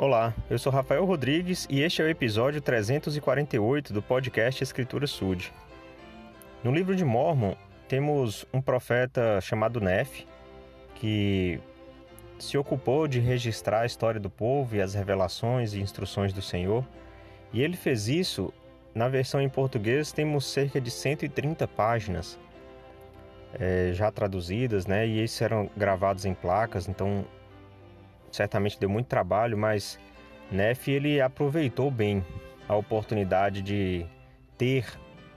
Olá, eu sou Rafael Rodrigues e este é o episódio 348 do podcast Escritura Sud. No livro de Mormon, temos um profeta chamado Nef, que se ocupou de registrar a história do povo e as revelações e instruções do Senhor, e ele fez isso. Na versão em português, temos cerca de 130 páginas é, já traduzidas, né? E esses eram gravados em placas, então certamente deu muito trabalho, mas Neff ele aproveitou bem a oportunidade de ter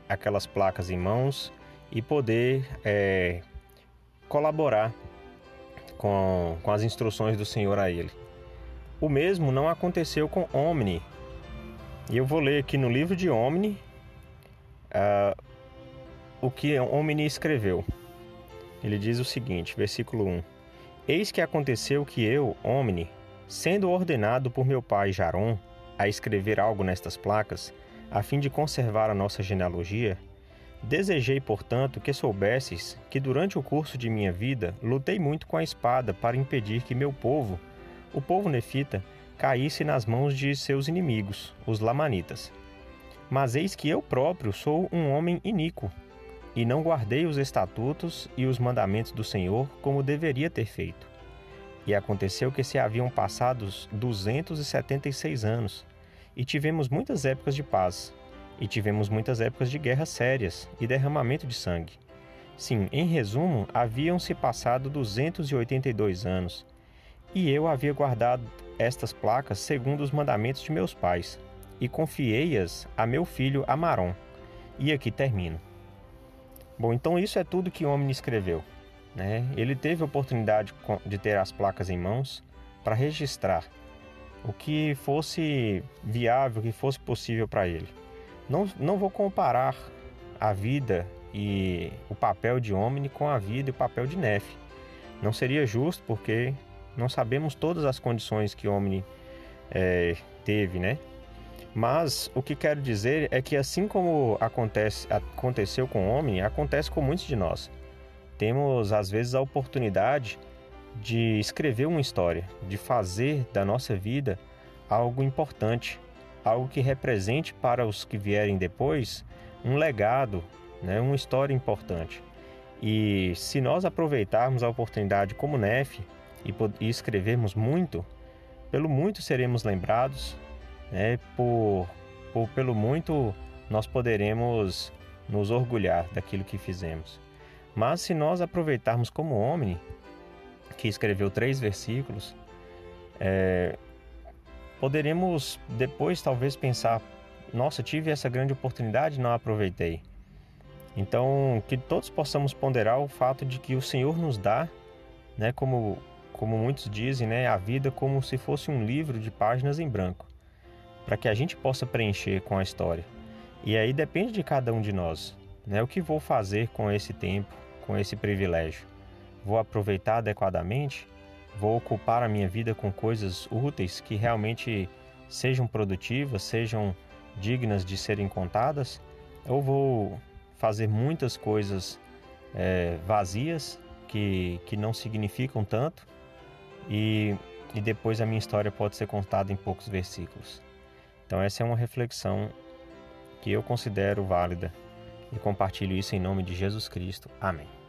aquelas placas em mãos e poder é, colaborar com, com as instruções do Senhor a ele. O mesmo não aconteceu com Omni. E eu vou ler aqui no livro de Omni uh, o que Omni escreveu. Ele diz o seguinte, versículo 1. Eis que aconteceu que eu, Omni, sendo ordenado por meu pai Jaron a escrever algo nestas placas, a fim de conservar a nossa genealogia, desejei, portanto, que soubesses que durante o curso de minha vida lutei muito com a espada para impedir que meu povo, o povo nefita, caísse nas mãos de seus inimigos, os lamanitas. Mas eis que eu próprio sou um homem iníquo, e não guardei os estatutos e os mandamentos do Senhor como deveria ter feito. E aconteceu que se haviam passados duzentos e setenta e seis anos, e tivemos muitas épocas de paz, e tivemos muitas épocas de guerras sérias e derramamento de sangue. Sim, em resumo, haviam-se passado 282 anos, e eu havia guardado estas placas segundo os mandamentos de meus pais, e confiei-as a meu filho Amaron. E aqui termino. Bom, então isso é tudo que o homem escreveu. Né? Ele teve a oportunidade de ter as placas em mãos para registrar o que fosse viável, o que fosse possível para ele. Não, não vou comparar a vida e o papel de Omni com a vida e o papel de Nef. Não seria justo porque não sabemos todas as condições que Omni é, teve, né? Mas o que quero dizer é que assim como acontece, aconteceu com o homem, acontece com muitos de nós. Temos às vezes a oportunidade de escrever uma história, de fazer da nossa vida algo importante, algo que represente para os que vierem depois um legado, né, uma história importante. E se nós aproveitarmos a oportunidade como Nef e, escrevermos muito, pelo muito seremos lembrados né, por, por pelo muito nós poderemos nos orgulhar daquilo que fizemos. Mas se nós aproveitarmos como homem, que escreveu três versículos, é, poderemos depois talvez pensar: nossa, tive essa grande oportunidade e não aproveitei. Então, que todos possamos ponderar o fato de que o Senhor nos dá, né, como, como muitos dizem, né, a vida como se fosse um livro de páginas em branco para que a gente possa preencher com a história. E aí depende de cada um de nós, né? O que vou fazer com esse tempo, com esse privilégio? Vou aproveitar adequadamente? Vou ocupar a minha vida com coisas úteis que realmente sejam produtivas, sejam dignas de serem contadas? Ou vou fazer muitas coisas é, vazias que, que não significam tanto e, e depois a minha história pode ser contada em poucos versículos? Então, essa é uma reflexão que eu considero válida e compartilho isso em nome de Jesus Cristo. Amém.